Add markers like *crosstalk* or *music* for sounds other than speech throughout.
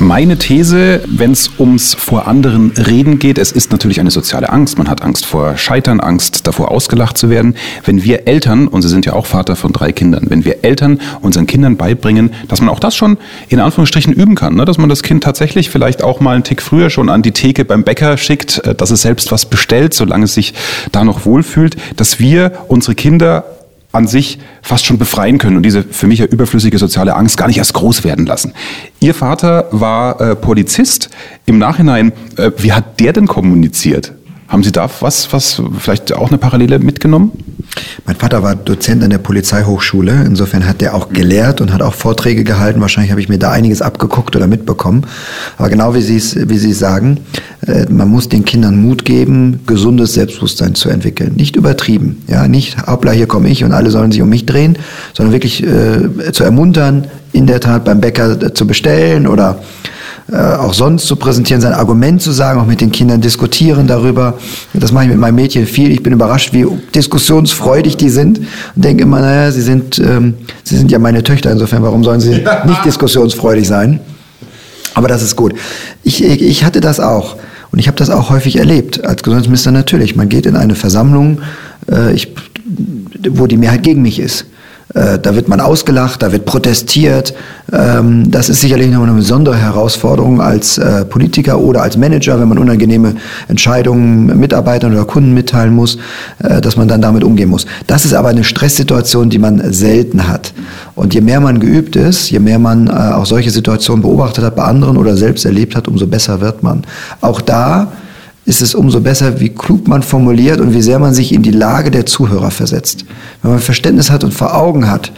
Meine These, wenn es ums vor anderen Reden geht, es ist natürlich eine soziale Angst. Man hat Angst vor Scheitern, Angst davor ausgelacht zu werden. Wenn wir Eltern, und Sie sind ja auch Vater von drei Kindern, wenn wir Eltern unseren Kindern beibringen, dass man auch das schon in Anführungsstrichen üben kann, ne? dass man das Kind tatsächlich vielleicht auch mal einen Tick früher schon an die Theke beim Bäcker schickt, äh, dass es selbst was bestellt, solange es sich da noch wohlfühlt, dass wir unsere Kinder an sich fast schon befreien können und diese für mich ja überflüssige soziale Angst gar nicht erst groß werden lassen. Ihr Vater war äh, Polizist. Im Nachhinein, äh, wie hat der denn kommuniziert? Haben Sie da was, was vielleicht auch eine Parallele mitgenommen? Mein Vater war Dozent an der Polizeihochschule. Insofern hat er auch gelehrt und hat auch Vorträge gehalten. Wahrscheinlich habe ich mir da einiges abgeguckt oder mitbekommen. Aber genau wie Sie es, wie Sie sagen, äh, man muss den Kindern Mut geben, gesundes Selbstbewusstsein zu entwickeln. Nicht übertrieben. Ja, nicht, hoppla, hier komme ich und alle sollen sich um mich drehen, sondern wirklich äh, zu ermuntern, in der Tat beim Bäcker zu bestellen oder äh, auch sonst zu präsentieren, sein Argument zu sagen, auch mit den Kindern diskutieren darüber. Das mache ich mit meinem Mädchen viel. Ich bin überrascht, wie diskussionsfreudig die sind und denke immer, naja, sie sind, ähm, sie sind ja meine Töchter, insofern, warum sollen sie *laughs* nicht diskussionsfreudig sein? Aber das ist gut. Ich, ich hatte das auch. Und ich habe das auch häufig erlebt als Gesundheitsminister natürlich. Man geht in eine Versammlung, äh, ich, wo die Mehrheit gegen mich ist. Äh, da wird man ausgelacht, da wird protestiert. Ähm, das ist sicherlich noch eine besondere Herausforderung als äh, Politiker oder als Manager, wenn man unangenehme Entscheidungen Mitarbeitern oder Kunden mitteilen muss, äh, dass man dann damit umgehen muss. Das ist aber eine Stresssituation, die man selten hat. Und je mehr man geübt ist, je mehr man auch solche Situationen beobachtet hat bei anderen oder selbst erlebt hat, umso besser wird man. Auch da ist es umso besser, wie klug man formuliert und wie sehr man sich in die Lage der Zuhörer versetzt. Wenn man Verständnis hat und vor Augen hat,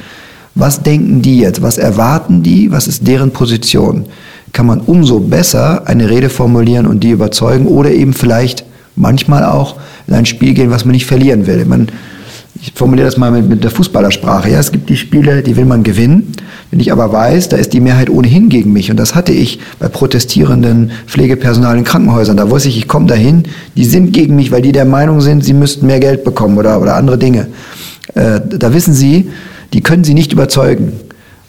was denken die jetzt, was erwarten die, was ist deren Position, kann man umso besser eine Rede formulieren und die überzeugen oder eben vielleicht manchmal auch in ein Spiel gehen, was man nicht verlieren will. Man ich formuliere das mal mit, mit der Fußballersprache. Ja, es gibt die Spiele, die will man gewinnen. Wenn ich aber weiß, da ist die Mehrheit ohnehin gegen mich. Und das hatte ich bei protestierenden Pflegepersonal in Krankenhäusern. Da wusste ich, ich komme dahin, die sind gegen mich, weil die der Meinung sind, sie müssten mehr Geld bekommen oder, oder andere Dinge. Äh, da wissen sie, die können sie nicht überzeugen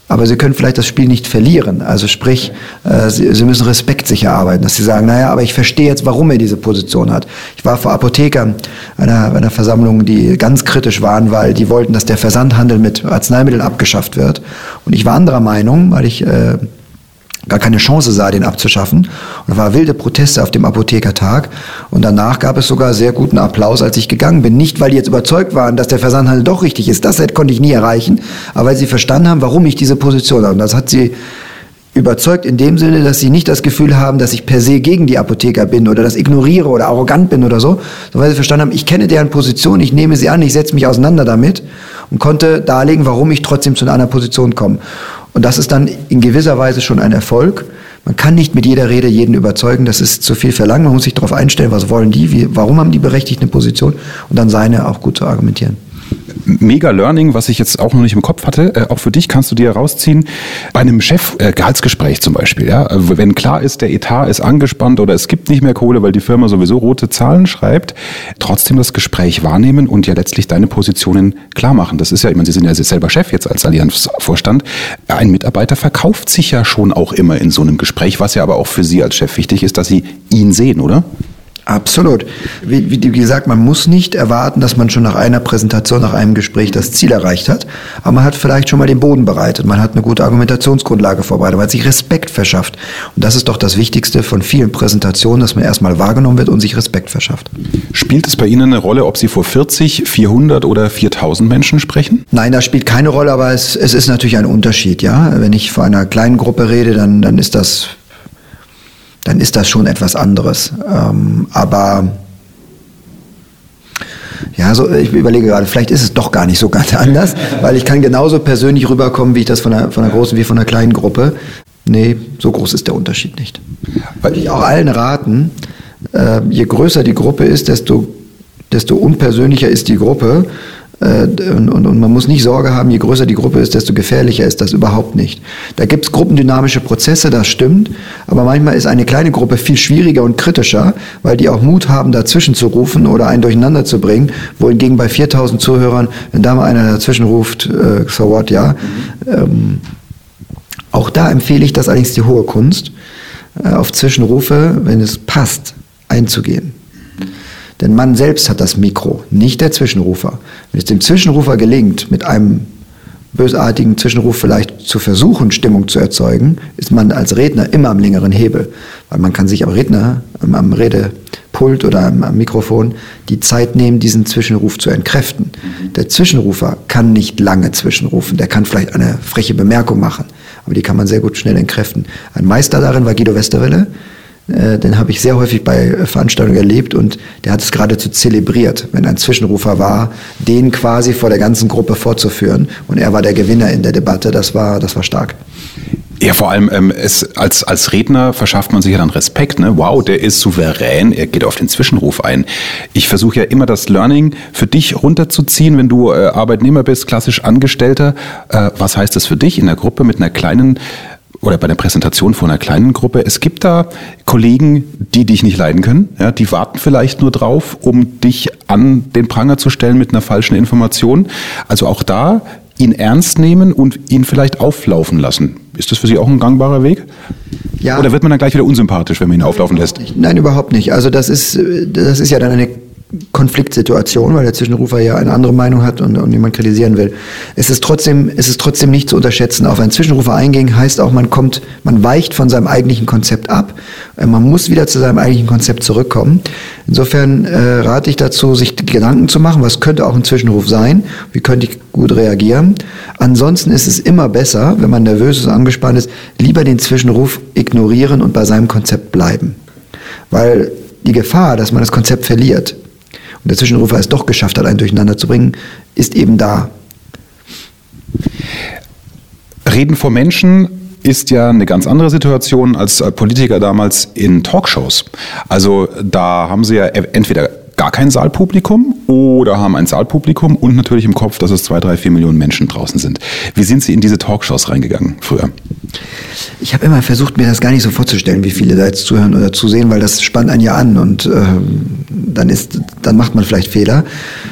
aber sie können vielleicht das Spiel nicht verlieren. Also sprich, äh, sie, sie, müssen Respekt sich erarbeiten, dass sie sagen, naja, aber ich verstehe jetzt, warum er diese Position hat. Ich war vor Apothekern einer, einer Versammlung, die ganz kritisch waren, weil die wollten, dass der Versandhandel mit Arzneimitteln abgeschafft wird. Und ich war anderer Meinung, weil ich äh, gar keine Chance sah, den abzuschaffen. Und war wilde Proteste auf dem Apothekertag. Und danach gab es sogar sehr guten Applaus, als ich gegangen bin. Nicht, weil die jetzt überzeugt waren, dass der Versandhandel doch richtig ist. Das konnte ich nie erreichen. Aber weil sie verstanden haben, warum ich diese Position habe. Und das hat sie überzeugt in dem Sinne, dass sie nicht das Gefühl haben, dass ich per se gegen die Apotheker bin oder das ignoriere oder arrogant bin oder so, sondern weil sie verstanden haben, ich kenne deren Position, ich nehme sie an, ich setze mich auseinander damit und konnte darlegen, warum ich trotzdem zu einer Position komme. Und das ist dann in gewisser Weise schon ein Erfolg. Man kann nicht mit jeder Rede jeden überzeugen, das ist zu viel verlangen. Man muss sich darauf einstellen, was wollen die, wie, warum haben die berechtigt eine Position und dann seine auch gut zu argumentieren mega Learning, was ich jetzt auch noch nicht im Kopf hatte. Äh, auch für dich kannst du dir herausziehen. Bei einem Chef-Gehaltsgespräch äh, zum Beispiel, ja, also wenn klar ist, der Etat ist angespannt oder es gibt nicht mehr Kohle, weil die Firma sowieso rote Zahlen schreibt, trotzdem das Gespräch wahrnehmen und ja letztlich deine Positionen klar machen. Das ist ja, ich meine, Sie sind ja selber Chef jetzt als Allianzvorstand. Ein Mitarbeiter verkauft sich ja schon auch immer in so einem Gespräch, was ja aber auch für Sie als Chef wichtig ist, dass Sie ihn sehen, oder? Absolut. Wie, wie gesagt, man muss nicht erwarten, dass man schon nach einer Präsentation, nach einem Gespräch das Ziel erreicht hat. Aber man hat vielleicht schon mal den Boden bereitet. Man hat eine gute Argumentationsgrundlage vorbereitet. Man hat sich Respekt verschafft. Und das ist doch das Wichtigste von vielen Präsentationen, dass man erstmal wahrgenommen wird und sich Respekt verschafft. Spielt es bei Ihnen eine Rolle, ob Sie vor 40, 400 oder 4000 Menschen sprechen? Nein, das spielt keine Rolle, aber es, es ist natürlich ein Unterschied, ja. Wenn ich vor einer kleinen Gruppe rede, dann, dann ist das dann ist das schon etwas anderes. Ähm, aber ja, so, ich überlege gerade, vielleicht ist es doch gar nicht so ganz *laughs* anders, weil ich kann genauso persönlich rüberkommen, wie ich das von einer, von einer großen wie von einer kleinen Gruppe. Nee, so groß ist der Unterschied nicht. Weil ich auch allen raten, äh, je größer die Gruppe ist, desto, desto unpersönlicher ist die Gruppe und, und, und, man muss nicht Sorge haben, je größer die Gruppe ist, desto gefährlicher ist das überhaupt nicht. Da gibt es gruppendynamische Prozesse, das stimmt, aber manchmal ist eine kleine Gruppe viel schwieriger und kritischer, weil die auch Mut haben, dazwischen zu rufen oder einen durcheinander zu bringen, wohingegen bei 4000 Zuhörern, wenn da mal einer dazwischen ruft, äh, so what, ja. Ähm, auch da empfehle ich das allerdings die hohe Kunst, äh, auf Zwischenrufe, wenn es passt, einzugehen. Denn man selbst hat das Mikro, nicht der Zwischenrufer. Wenn es dem Zwischenrufer gelingt, mit einem bösartigen Zwischenruf vielleicht zu versuchen, Stimmung zu erzeugen, ist man als Redner immer am längeren Hebel. Weil man kann sich am Redner, am Redepult oder am, Mikrofon die Zeit nehmen, diesen Zwischenruf zu entkräften. Der Zwischenrufer kann nicht lange zwischenrufen. Der kann vielleicht eine freche Bemerkung machen, aber die kann man sehr gut schnell entkräften. Ein Meister darin war Guido Westerwelle, den habe ich sehr häufig bei Veranstaltungen erlebt und der hat es geradezu zelebriert, wenn ein Zwischenrufer war, den quasi vor der ganzen Gruppe vorzuführen. Und er war der Gewinner in der Debatte. Das war, das war stark. Ja, vor allem ähm, es, als, als Redner verschafft man sich ja dann Respekt. Ne? Wow, der ist souverän, er geht auf den Zwischenruf ein. Ich versuche ja immer das Learning für dich runterzuziehen, wenn du äh, Arbeitnehmer bist, klassisch Angestellter. Äh, was heißt das für dich in der Gruppe mit einer kleinen oder bei der Präsentation vor einer kleinen Gruppe, es gibt da Kollegen, die dich nicht leiden können. Ja, die warten vielleicht nur drauf, um dich an den Pranger zu stellen mit einer falschen Information. Also auch da ihn ernst nehmen und ihn vielleicht auflaufen lassen. Ist das für Sie auch ein gangbarer Weg? Ja. Oder wird man dann gleich wieder unsympathisch, wenn man ihn auflaufen lässt? Nein, überhaupt nicht. Also das ist, das ist ja dann eine Konfliktsituation, weil der Zwischenrufer ja eine andere Meinung hat und, und jemand kritisieren will. Es ist trotzdem, es ist trotzdem nicht zu unterschätzen. Auf einen Zwischenrufer eingehen heißt auch, man kommt, man weicht von seinem eigentlichen Konzept ab. Äh, man muss wieder zu seinem eigentlichen Konzept zurückkommen. Insofern äh, rate ich dazu, sich Gedanken zu machen, was könnte auch ein Zwischenruf sein? Wie könnte ich gut reagieren? Ansonsten ist es immer besser, wenn man nervös ist, angespannt ist, lieber den Zwischenruf ignorieren und bei seinem Konzept bleiben. Weil die Gefahr, dass man das Konzept verliert, und der Zwischenrufer es doch geschafft hat, einen durcheinander zu bringen, ist eben da. Reden vor Menschen ist ja eine ganz andere Situation als Politiker damals in Talkshows. Also da haben sie ja entweder gar kein Saalpublikum oder haben ein Saalpublikum und natürlich im Kopf, dass es zwei, drei, vier Millionen Menschen draußen sind. Wie sind Sie in diese Talkshows reingegangen früher? Ich habe immer versucht, mir das gar nicht so vorzustellen, wie viele da jetzt zuhören oder zusehen, weil das spannt einen ja an und äh, dann ist, dann macht man vielleicht Fehler.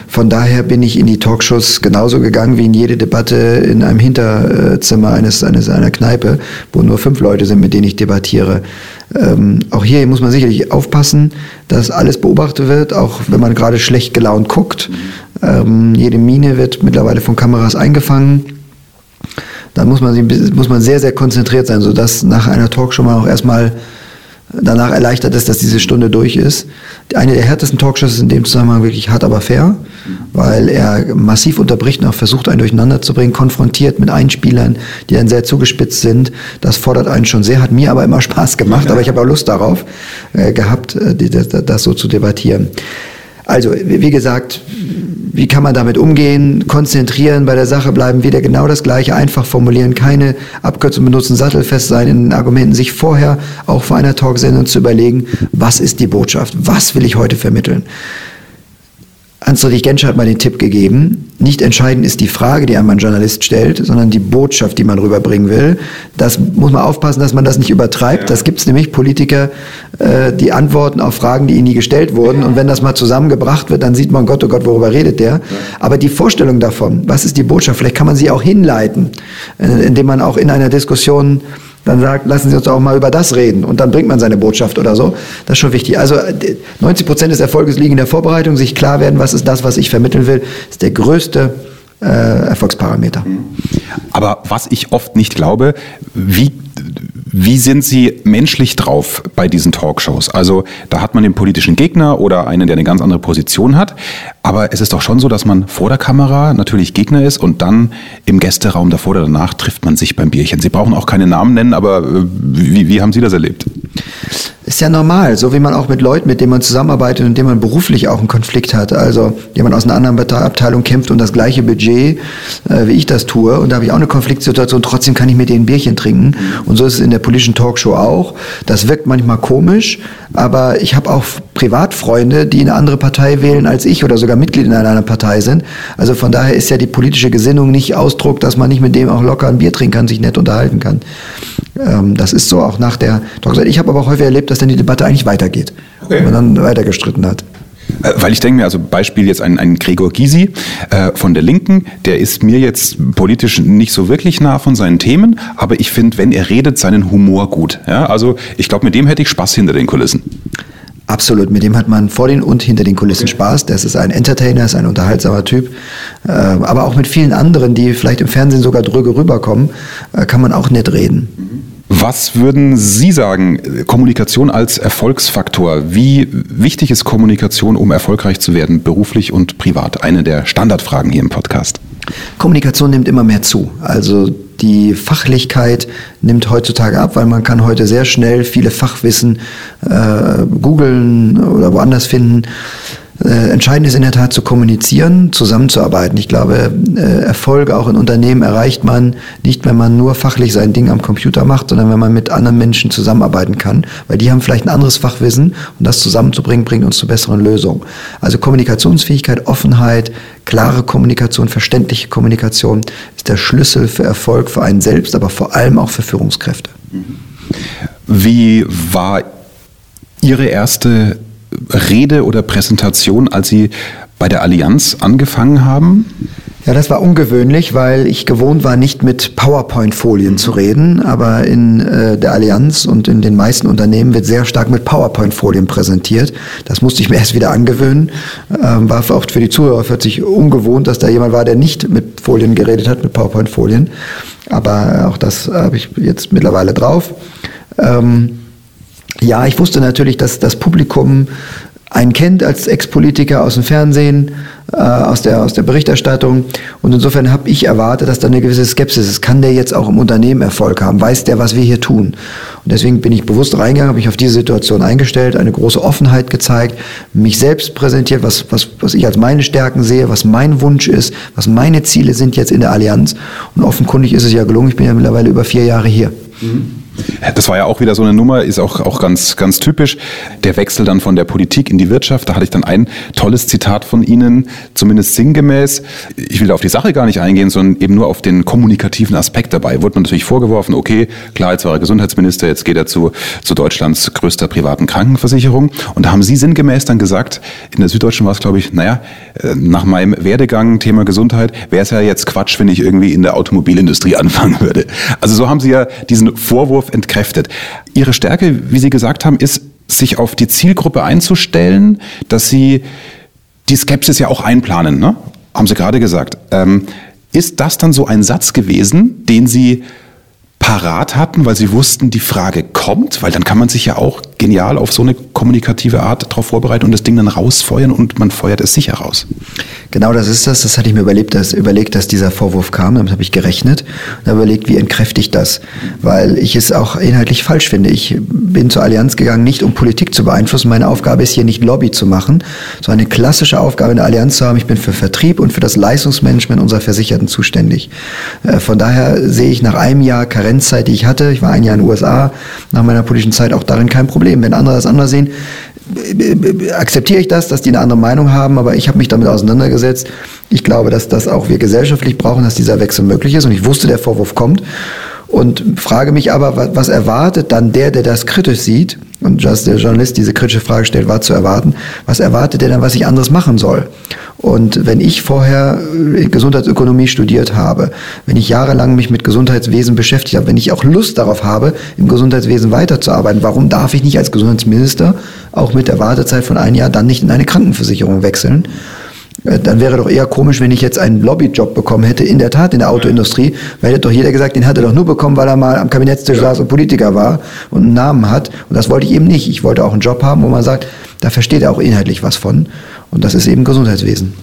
Von daher bin ich in die Talkshows genauso gegangen wie in jede Debatte in einem Hinterzimmer eines, eines einer Kneipe, wo nur fünf Leute sind, mit denen ich debattiere. Ähm, auch hier muss man sicherlich aufpassen, dass alles beobachtet wird, auch wenn man gerade schlecht gelaunt guckt. Ähm, jede Mine wird mittlerweile von Kameras eingefangen. Dann muss man, muss man sehr, sehr konzentriert sein, sodass nach einer Talkshow man auch erstmal danach erleichtert ist, dass diese Stunde durch ist. Eine der härtesten Talkshows ist in dem Zusammenhang wirklich hart, aber fair, weil er massiv unterbricht und auch versucht, einen durcheinander zu bringen, konfrontiert mit Einspielern, die dann sehr zugespitzt sind. Das fordert einen schon sehr, hat mir aber immer Spaß gemacht, aber ich habe auch Lust darauf äh, gehabt, äh, das, das so zu debattieren. Also, wie gesagt, wie kann man damit umgehen? Konzentrieren, bei der Sache bleiben, wieder genau das Gleiche, einfach formulieren, keine Abkürzung benutzen, sattelfest sein in den Argumenten, sich vorher auch vor einer Talksendung zu überlegen, was ist die Botschaft? Was will ich heute vermitteln? Hans-Dietrich Genscher hat mal den Tipp gegeben, nicht entscheidend ist die Frage, die einem ein Journalist stellt, sondern die Botschaft, die man rüberbringen will. Das muss man aufpassen, dass man das nicht übertreibt. Ja. Das gibt es nämlich Politiker, äh, die antworten auf Fragen, die ihnen nie gestellt wurden. Ja. Und wenn das mal zusammengebracht wird, dann sieht man, Gott, oh Gott, worüber redet der? Ja. Aber die Vorstellung davon, was ist die Botschaft, vielleicht kann man sie auch hinleiten, äh, indem man auch in einer Diskussion dann sagt, lassen Sie uns doch auch mal über das reden und dann bringt man seine Botschaft oder so. Das ist schon wichtig. Also 90 Prozent des Erfolges liegen in der Vorbereitung, sich klar werden, was ist das, was ich vermitteln will, ist der größte äh, Erfolgsparameter. Aber was ich oft nicht glaube, wie wie sind Sie menschlich drauf bei diesen Talkshows? Also da hat man den politischen Gegner oder einen, der eine ganz andere Position hat. Aber es ist doch schon so, dass man vor der Kamera natürlich Gegner ist und dann im Gästeraum davor oder danach trifft man sich beim Bierchen. Sie brauchen auch keine Namen nennen, aber äh, wie, wie haben Sie das erlebt? Ist ja normal, so wie man auch mit Leuten, mit denen man zusammenarbeitet und denen man beruflich auch einen Konflikt hat. Also jemand aus einer anderen Abteilung kämpft um das gleiche Budget, äh, wie ich das tue. Und da habe ich auch eine Konfliktsituation. Trotzdem kann ich mit denen Bierchen trinken. Und so ist es in der politischen Talkshow auch. Das wirkt manchmal komisch, aber ich habe auch Privatfreunde, die eine andere Partei wählen als ich oder sogar Mitglied in einer Partei sind. Also von daher ist ja die politische Gesinnung nicht Ausdruck, dass man nicht mit dem auch locker ein Bier trinken kann, sich nett unterhalten kann. Ähm, das ist so auch nach der Talkshow. Ich habe aber auch häufig erlebt, dass dann die Debatte eigentlich weitergeht. Okay. Und man dann weiter gestritten hat. Äh, weil ich denke mir, also Beispiel jetzt ein, ein Gregor Gysi äh, von der Linken, der ist mir jetzt politisch nicht so wirklich nah von seinen Themen, aber ich finde, wenn er redet, seinen Humor gut. Ja? Also ich glaube, mit dem hätte ich Spaß hinter den Kulissen. Absolut, mit dem hat man vor den und hinter den Kulissen Spaß. Das ist ein Entertainer, ist ein unterhaltsamer Typ. Äh, aber auch mit vielen anderen, die vielleicht im Fernsehen sogar dröge rüberkommen, äh, kann man auch nett reden. Was würden Sie sagen, Kommunikation als Erfolgsfaktor? Wie wichtig ist Kommunikation, um erfolgreich zu werden, beruflich und privat? Eine der Standardfragen hier im Podcast. Kommunikation nimmt immer mehr zu. Also die Fachlichkeit nimmt heutzutage ab, weil man kann heute sehr schnell viele Fachwissen äh, googeln oder woanders finden. Äh, entscheidend ist in der Tat zu kommunizieren, zusammenzuarbeiten. Ich glaube, äh, Erfolge auch in Unternehmen erreicht man nicht, wenn man nur fachlich sein Ding am Computer macht, sondern wenn man mit anderen Menschen zusammenarbeiten kann, weil die haben vielleicht ein anderes Fachwissen und das zusammenzubringen bringt uns zu besseren Lösungen. Also Kommunikationsfähigkeit, Offenheit, klare Kommunikation, verständliche Kommunikation ist der Schlüssel für Erfolg für einen selbst, aber vor allem auch für Führungskräfte. Wie war Ihre erste Rede oder Präsentation, als Sie bei der Allianz angefangen haben? Ja, das war ungewöhnlich, weil ich gewohnt war, nicht mit PowerPoint-Folien zu reden. Aber in äh, der Allianz und in den meisten Unternehmen wird sehr stark mit PowerPoint-Folien präsentiert. Das musste ich mir *laughs* erst wieder angewöhnen. Ähm, war auch für die Zuhörer plötzlich ungewohnt, dass da jemand war, der nicht mit Folien geredet hat, mit PowerPoint-Folien. Aber auch das habe ich jetzt mittlerweile drauf. Ähm, ja, ich wusste natürlich, dass das Publikum einen kennt als Ex-Politiker aus dem Fernsehen, äh, aus, der, aus der Berichterstattung. Und insofern habe ich erwartet, dass da eine gewisse Skepsis ist. Kann der jetzt auch im Unternehmen Erfolg haben? Weiß der, was wir hier tun? Und deswegen bin ich bewusst reingegangen, habe mich auf diese Situation eingestellt, eine große Offenheit gezeigt, mich selbst präsentiert, was, was, was ich als meine Stärken sehe, was mein Wunsch ist, was meine Ziele sind jetzt in der Allianz. Und offenkundig ist es ja gelungen. Ich bin ja mittlerweile über vier Jahre hier. Mhm. Das war ja auch wieder so eine Nummer, ist auch, auch ganz, ganz typisch. Der Wechsel dann von der Politik in die Wirtschaft, da hatte ich dann ein tolles Zitat von Ihnen, zumindest sinngemäß. Ich will da auf die Sache gar nicht eingehen, sondern eben nur auf den kommunikativen Aspekt dabei. Wurde man natürlich vorgeworfen, okay, klar, jetzt war er Gesundheitsminister, jetzt geht er zu, zu Deutschlands größter privaten Krankenversicherung. Und da haben Sie sinngemäß dann gesagt, in der Süddeutschen war es, glaube ich, naja, äh, nach meinem Werdegang, Thema Gesundheit, wäre es ja jetzt Quatsch, wenn ich irgendwie in der Automobilindustrie *laughs* anfangen würde. Also so haben Sie ja diesen Vorwurf entkräftet. Ihre Stärke, wie Sie gesagt haben, ist, sich auf die Zielgruppe einzustellen, dass Sie die Skepsis ja auch einplanen, ne? haben Sie gerade gesagt. Ähm, ist das dann so ein Satz gewesen, den Sie parat hatten, weil sie wussten, die Frage kommt, weil dann kann man sich ja auch genial auf so eine kommunikative Art darauf vorbereiten und das Ding dann rausfeuern und man feuert es sicher raus. Genau das ist das. Das hatte ich mir überlebt, dass, überlegt, dass dieser Vorwurf kam. Damit habe ich gerechnet und habe überlegt, wie entkräftigt das, weil ich es auch inhaltlich falsch finde. Ich bin zur Allianz gegangen, nicht um Politik zu beeinflussen. Meine Aufgabe ist hier nicht Lobby zu machen, sondern eine klassische Aufgabe in der Allianz zu haben. Ich bin für Vertrieb und für das Leistungsmanagement unserer Versicherten zuständig. Äh, von daher sehe ich nach einem Jahr Karenz Karenzzeit, die ich hatte, ich war ein Jahr in den USA, nach meiner politischen Zeit auch darin kein Problem. Wenn andere das anders sehen, akzeptiere ich das, dass die eine andere Meinung haben, aber ich habe mich damit auseinandergesetzt. Ich glaube, dass das auch wir gesellschaftlich brauchen, dass dieser Wechsel möglich ist. Und ich wusste, der Vorwurf kommt und frage mich aber, was erwartet dann der, der das kritisch sieht und dass der Journalist diese kritische Frage stellt, war zu erwarten, was erwartet der dann, was ich anderes machen soll? Und wenn ich vorher äh, Gesundheitsökonomie studiert habe, wenn ich jahrelang mich mit Gesundheitswesen beschäftigt habe, wenn ich auch Lust darauf habe, im Gesundheitswesen weiterzuarbeiten, warum darf ich nicht als Gesundheitsminister auch mit der Wartezeit von einem Jahr dann nicht in eine Krankenversicherung wechseln? Äh, dann wäre doch eher komisch, wenn ich jetzt einen Lobbyjob bekommen hätte, in der Tat in der Autoindustrie, weil hätte doch jeder gesagt, den hat er doch nur bekommen, weil er mal am Kabinettstisch saß und Politiker war und einen Namen hat. Und das wollte ich eben nicht. Ich wollte auch einen Job haben, wo man sagt, da versteht er auch inhaltlich was von. Und das ist eben Gesundheitswesen.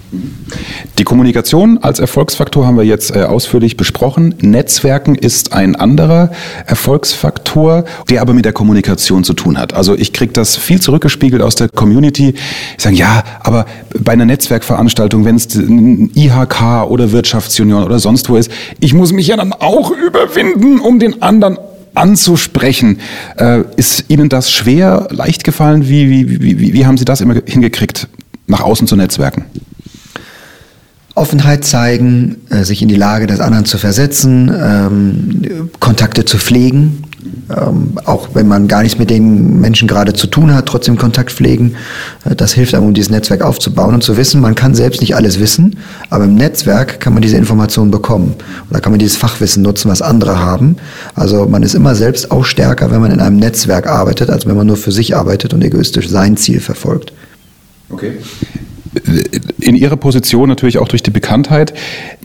Die Kommunikation als Erfolgsfaktor haben wir jetzt äh, ausführlich besprochen. Netzwerken ist ein anderer Erfolgsfaktor, der aber mit der Kommunikation zu tun hat. Also ich kriege das viel zurückgespiegelt aus der Community. Ich sage, ja, aber bei einer Netzwerkveranstaltung, wenn es ein IHK oder Wirtschaftsunion oder sonst wo ist, ich muss mich ja dann auch überwinden, um den anderen anzusprechen. Äh, ist Ihnen das schwer, leicht gefallen? Wie, wie, wie, wie haben Sie das immer hingekriegt, nach außen zu netzwerken? Offenheit zeigen, äh, sich in die Lage des anderen zu versetzen, ähm, Kontakte zu pflegen, Ähm, auch wenn man gar nichts mit den Menschen gerade zu tun hat, trotzdem Kontakt pflegen. Äh, das hilft einem, um dieses Netzwerk aufzubauen und zu wissen, man kann selbst nicht alles wissen, aber im Netzwerk kann man diese Informationen bekommen. Und da kann man dieses Fachwissen nutzen, was andere haben. Also man ist immer selbst auch stärker, wenn man in einem Netzwerk arbeitet, als wenn man nur für sich arbeitet und egoistisch sein Ziel verfolgt. Okay. In Ihrer Position natürlich auch durch die Bekanntheit,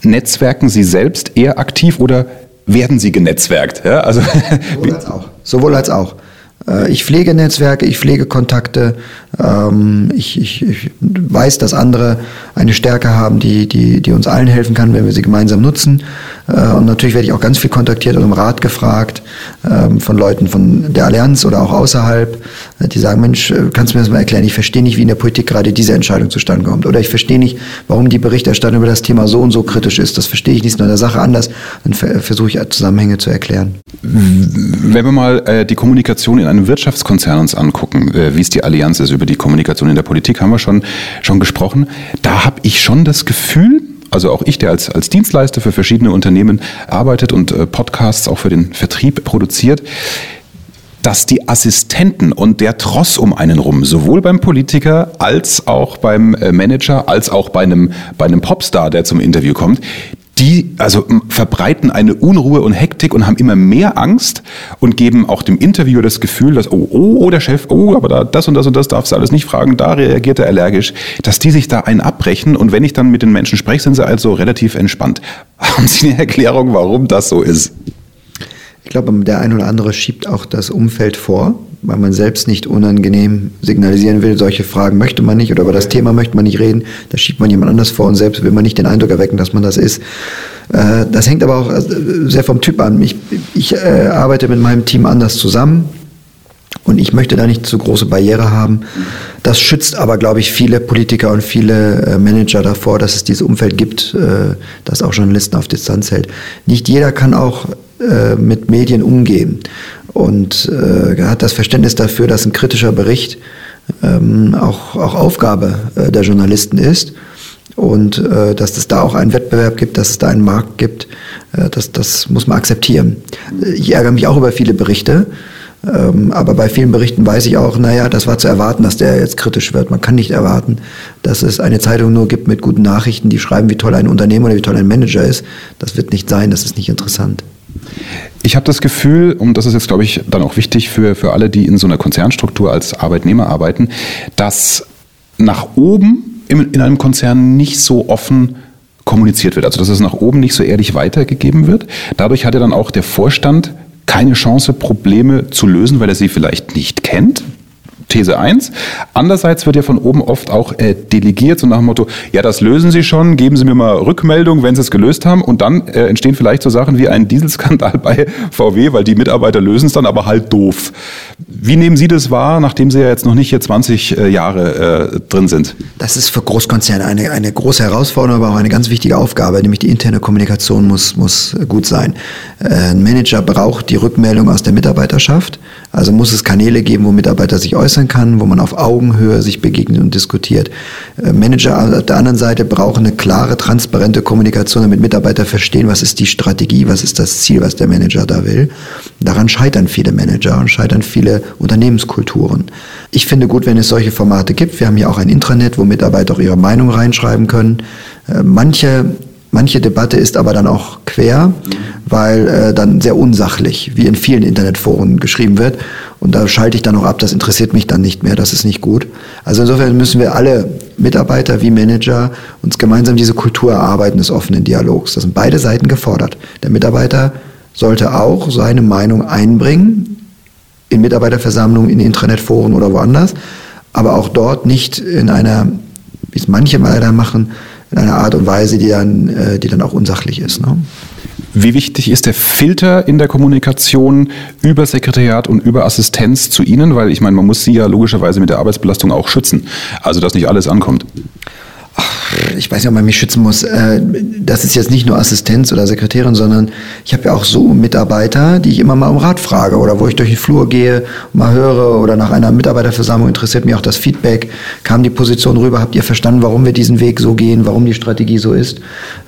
netzwerken Sie selbst eher aktiv oder werden Sie genetzwerkt? Ja, also *laughs* Sowohl als auch. Sowohl als auch. Äh, ich pflege Netzwerke, ich pflege Kontakte. Ähm, ich, ich, ich weiß, dass andere eine Stärke haben, die, die, die uns allen helfen kann, wenn wir sie gemeinsam nutzen. Äh, und natürlich werde ich auch ganz viel kontaktiert und um Rat gefragt ähm, von Leuten von der Allianz oder auch außerhalb, die sagen, Mensch, kannst du mir das mal erklären? Ich verstehe nicht, wie in der Politik gerade diese Entscheidung zustande kommt. Oder ich verstehe nicht, warum die Berichterstattung über das Thema so und so kritisch ist. Das verstehe ich nicht, nur in der Sache anders. Dann versuche ich Zusammenhänge zu erklären. Wenn wir mal die Kommunikation in einem Wirtschaftskonzern uns angucken, wie es die Allianz ist, über die Kommunikation in der Politik haben wir schon, schon gesprochen, da habe ich schon das Gefühl, also auch ich, der als, als Dienstleister für verschiedene Unternehmen arbeitet und äh, Podcasts auch für den Vertrieb produziert, dass die Assistenten und der Tross um einen rum, sowohl beim Politiker als auch beim äh, Manager, als auch bei einem, bei einem Popstar, der zum Interview kommt, die also verbreiten eine Unruhe und Hektik und haben immer mehr Angst und geben auch dem Interviewer das Gefühl, dass, oh, oh, oh der Chef, oh, aber da, das und das und das darfst du alles nicht fragen, da reagiert er allergisch, dass die sich da einen abbrechen und wenn ich dann mit den Menschen spreche, sind sie also relativ entspannt. *laughs* Haben Sie eine Erklärung, warum das so ist? Ich glaube, der ein oder andere schiebt auch das Umfeld vor weil man selbst nicht unangenehm signalisieren will, solche Fragen möchte man nicht oder über das Thema möchte man nicht reden, da schiebt man jemand anders vor und selbst will man nicht den Eindruck erwecken, dass man das ist. Äh, das hängt aber auch äh, sehr vom Typ an. Ich, ich äh, arbeite mit meinem Team anders zusammen. Und ich möchte da nicht zu große Barriere haben. Das schützt aber, glaube ich, viele Politiker und viele Manager davor, dass es dieses Umfeld gibt, das auch Journalisten auf Distanz hält. Nicht jeder kann auch mit Medien umgehen und äh, hat das Verständnis dafür, dass ein kritischer Bericht ähm, auch, auch Aufgabe äh, der Journalisten ist und äh, dass es da auch einen Wettbewerb gibt, dass es da einen Markt gibt, äh, das, das muss man akzeptieren. Ich ärgere mich auch über viele Berichte, aber bei vielen Berichten weiß ich auch, naja, das war zu erwarten, dass der jetzt kritisch wird. Man kann nicht erwarten, dass es eine Zeitung nur gibt mit guten Nachrichten, die schreiben, wie toll ein Unternehmen oder wie toll ein Manager ist. Das wird nicht sein, das ist nicht interessant. Ich habe das Gefühl, und das ist jetzt, glaube ich, dann auch wichtig für, für alle, die in so einer Konzernstruktur als Arbeitnehmer arbeiten, dass nach oben in, in einem Konzern nicht so offen kommuniziert wird. Also dass es nach oben nicht so ehrlich weitergegeben wird. Dadurch hat ja dann auch der Vorstand keine Chance, Probleme zu lösen, weil er sie vielleicht nicht kennt, These 1. Andererseits wird ja von oben oft auch äh, delegiert, so nach dem Motto, ja, das lösen Sie schon, geben Sie mir mal Rückmeldung, wenn Sie es gelöst haben. Und dann äh, entstehen vielleicht so Sachen wie ein Dieselskandal *laughs* bei VW, weil die Mitarbeiter lösen es dann, aber halt doof. Wie nehmen Sie das wahr, nachdem Sie ja jetzt noch nicht hier 20 äh, Jahre äh, drin sind? Das ist für Großkonzerne eine, eine große Herausforderung, aber auch eine ganz wichtige Aufgabe, nämlich die interne Kommunikation muss, muss gut sein. Äh, ein Manager braucht die Rückmeldung aus der Mitarbeiterschaft, also muss es Kanäle geben, wo Mitarbeiter sich äußern äußern kann, wo man auf Augenhöhe sich begegnet und diskutiert. Äh, Manager auf der anderen Seite brauchen eine klare, transparente Kommunikation, damit Mitarbeiter verstehen, was ist die Strategie, was ist das Ziel, was der Manager da will. Daran scheitern viele Manager und scheitern viele Unternehmenskulturen. Ich finde gut, wenn es solche Formate gibt. Wir haben ja auch ein Intranet, wo Mitarbeiter auch ihre Meinung reinschreiben können. Äh, manche Manche Debatte ist aber dann auch quer, weil äh, dann sehr unsachlich, wie in vielen Internetforen geschrieben wird. Und da schalte ich dann auch ab, das interessiert mich dann nicht mehr, das ist nicht gut. Also insofern müssen wir alle Mitarbeiter wie Manager uns gemeinsam diese Kultur erarbeiten des offenen Dialogs. Das sind beide Seiten gefordert. Der Mitarbeiter sollte auch seine Meinung einbringen in Mitarbeiterversammlungen, in Internetforen oder woanders, aber auch dort nicht in einer, wie es manche leider machen, in einer Art und Weise, die dann, äh, die dann auch unsachlich ist. Ne? Wie wichtig ist der Filter in der Kommunikation über Sekretariat und über Assistenz zu Ihnen? Weil ich meine, man muss Sie ja logischerweise mit der Arbeitsbelastung auch schützen. Also, dass nicht alles ankommt ich weiß nicht, ob man mich schützen muss. Äh, das ist jetzt nicht nur Assistenz oder Sekretärin, sondern ich habe ja auch so Mitarbeiter, die ich immer mal um Rat frage oder wo ich durch den Flur gehe, mal höre oder nach einer Mitarbeiterversammlung interessiert mich auch das Feedback. Kam die Position rüber? Habt ihr verstanden, warum wir diesen Weg so gehen, warum die Strategie so ist?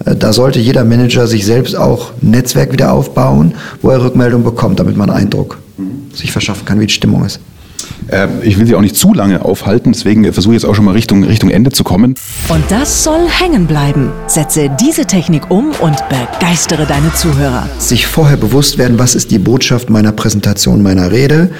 Äh, da sollte jeder Manager sich selbst auch ein Netzwerk wieder aufbauen, wo er Rückmeldung bekommt, damit man Eindruck sich verschaffen kann, wie die Stimmung ist. Äh, ich will Sie auch nicht zu lange aufhalten, deswegen versuche ich jetzt auch schon mal Richtung, Richtung Ende zu kommen. Und das soll hängen bleiben. Setze diese Technik um und begeistere deine Zuhörer. Sich vorher bewusst werden, was ist die Botschaft meiner Präsentation, meiner Rede.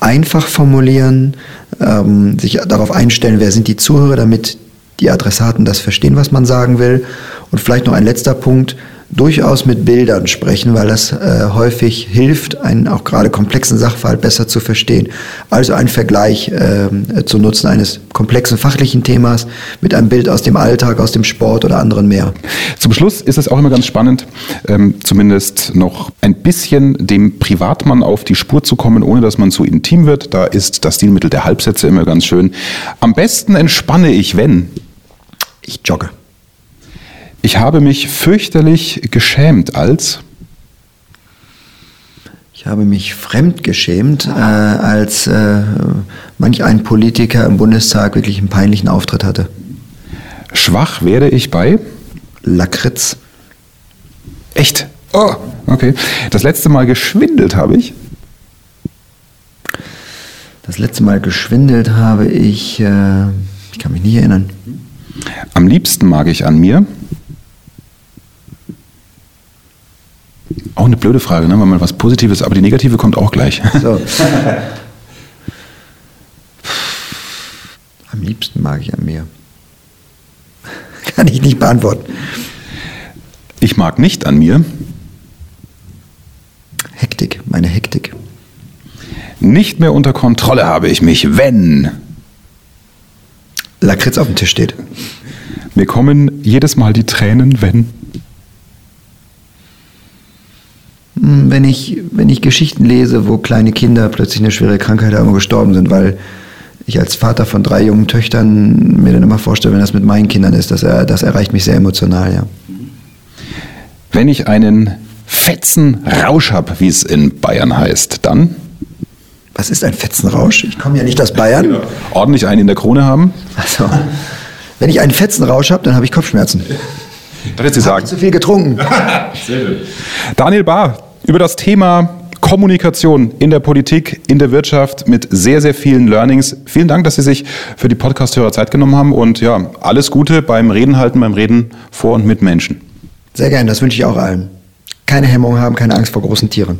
Einfach formulieren, ähm, sich darauf einstellen, wer sind die Zuhörer, damit die Adressaten das verstehen, was man sagen will. Und vielleicht noch ein letzter Punkt, durchaus mit Bildern sprechen, weil das äh, häufig hilft, einen auch gerade komplexen Sachverhalt besser zu verstehen. Also einen Vergleich äh, zu nutzen eines komplexen fachlichen Themas mit einem Bild aus dem Alltag, aus dem Sport oder anderen mehr. Zum Schluss ist es auch immer ganz spannend, ähm, zumindest noch ein bisschen dem Privatmann auf die Spur zu kommen, ohne dass man zu intim wird. Da ist das Stilmittel der Halbsätze immer ganz schön. Am besten entspanne ich, wenn ich jogge. Ich habe mich fürchterlich geschämt als. Ich habe mich fremd geschämt, äh, als äh, manch ein Politiker im Bundestag wirklich einen peinlichen Auftritt hatte. Schwach werde ich bei. Lakritz. Echt? Oh, okay. Das letzte Mal geschwindelt habe ich. Das letzte Mal geschwindelt habe ich, äh, ich kann mich nicht erinnern. Am liebsten mag ich an mir. Auch eine blöde Frage, ne? wenn man was Positives, aber die negative kommt auch gleich. So. *laughs* Am liebsten mag ich an mir. *laughs* Kann ich nicht beantworten. Ich mag nicht an mir. Hektik, meine Hektik. Nicht mehr unter Kontrolle habe ich mich, wenn Lakritz auf dem Tisch steht. Mir kommen jedes Mal die Tränen, wenn wenn ich, wenn ich Geschichten lese, wo kleine Kinder plötzlich eine schwere Krankheit haben und gestorben sind, weil ich als Vater von drei jungen Töchtern mir dann immer vorstelle, wenn das mit meinen Kindern ist, das, das erreicht mich sehr emotional, ja. Wenn ich einen fetzen Rausch habe, wie es in Bayern heißt, dann? Was ist ein Fetzenrausch? Ich komme ja nicht aus Bayern. Ja. Ordentlich einen in der Krone haben? Also, wenn ich einen Fetzenrausch habe, dann habe ich Kopfschmerzen. Das hätte Sie sagen. zu viel getrunken. *laughs* Daniel Bahr, über das Thema Kommunikation in der Politik, in der Wirtschaft mit sehr, sehr vielen Learnings. Vielen Dank, dass Sie sich für die Podcast-Hörer Zeit genommen haben und ja, alles Gute beim Reden halten, beim Reden vor und mit Menschen. Sehr gerne, das wünsche ich auch allen. Keine Hemmung haben, keine Angst vor großen Tieren.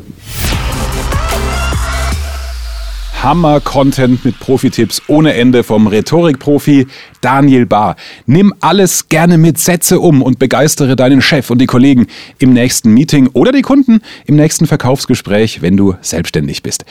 Hammer-Content mit Profi-Tipps ohne Ende vom Rhetorikprofi Daniel Bahr. Nimm alles gerne mit Sätze um und begeistere deinen Chef und die Kollegen im nächsten Meeting oder die Kunden im nächsten Verkaufsgespräch, wenn du selbstständig bist.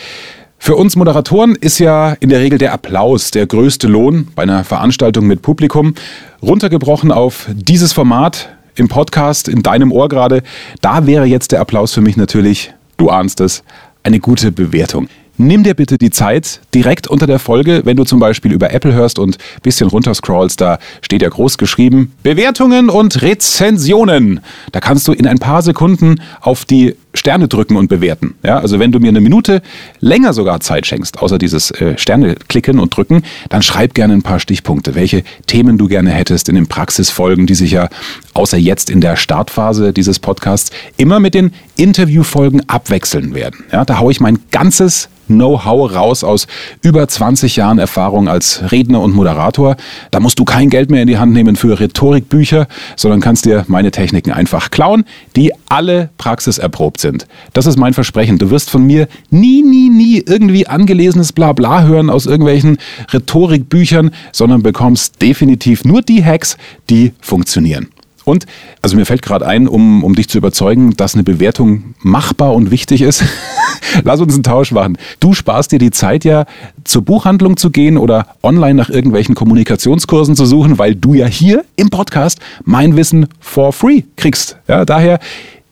Für uns Moderatoren ist ja in der Regel der Applaus der größte Lohn bei einer Veranstaltung mit Publikum. Runtergebrochen auf dieses Format im Podcast, in deinem Ohr gerade, da wäre jetzt der Applaus für mich natürlich, du ahnst es, eine gute Bewertung. Nimm dir bitte die Zeit direkt unter der Folge, wenn du zum Beispiel über Apple hörst und ein bisschen runterscrollst, da steht ja groß geschrieben Bewertungen und Rezensionen. Da kannst du in ein paar Sekunden auf die Sterne drücken und bewerten. Ja, also wenn du mir eine Minute länger sogar Zeit schenkst, außer dieses äh, Sterne klicken und drücken, dann schreib gerne ein paar Stichpunkte, welche Themen du gerne hättest in den Praxisfolgen, die sich ja außer jetzt in der Startphase dieses Podcasts immer mit den Interviewfolgen abwechseln werden. Ja, da haue ich mein ganzes Know-how raus aus über 20 Jahren Erfahrung als Redner und Moderator. Da musst du kein Geld mehr in die Hand nehmen für Rhetorikbücher, sondern kannst dir meine Techniken einfach klauen, die alle praxiserprobt sind. Das ist mein Versprechen. Du wirst von mir nie, nie, nie irgendwie angelesenes Blabla hören aus irgendwelchen Rhetorikbüchern, sondern bekommst definitiv nur die Hacks, die funktionieren. Und, also mir fällt gerade ein, um, um dich zu überzeugen, dass eine Bewertung machbar und wichtig ist. *laughs* Lass uns einen Tausch machen. Du sparst dir die Zeit ja, zur Buchhandlung zu gehen oder online nach irgendwelchen Kommunikationskursen zu suchen, weil du ja hier im Podcast mein Wissen for free kriegst. Ja, daher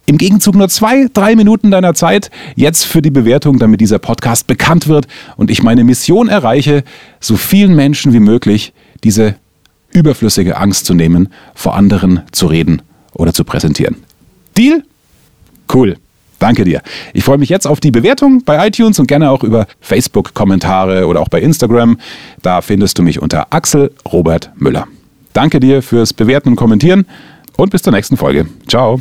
im Gegenzug nur zwei, drei Minuten deiner Zeit jetzt für die Bewertung, damit dieser Podcast bekannt wird und ich meine Mission erreiche, so vielen Menschen wie möglich diese überflüssige Angst zu nehmen, vor anderen zu reden oder zu präsentieren. Deal? Cool. Danke dir. Ich freue mich jetzt auf die Bewertung bei iTunes und gerne auch über Facebook-Kommentare oder auch bei Instagram. Da findest du mich unter Axel Robert Müller. Danke dir fürs Bewerten und Kommentieren und bis zur nächsten Folge. Ciao.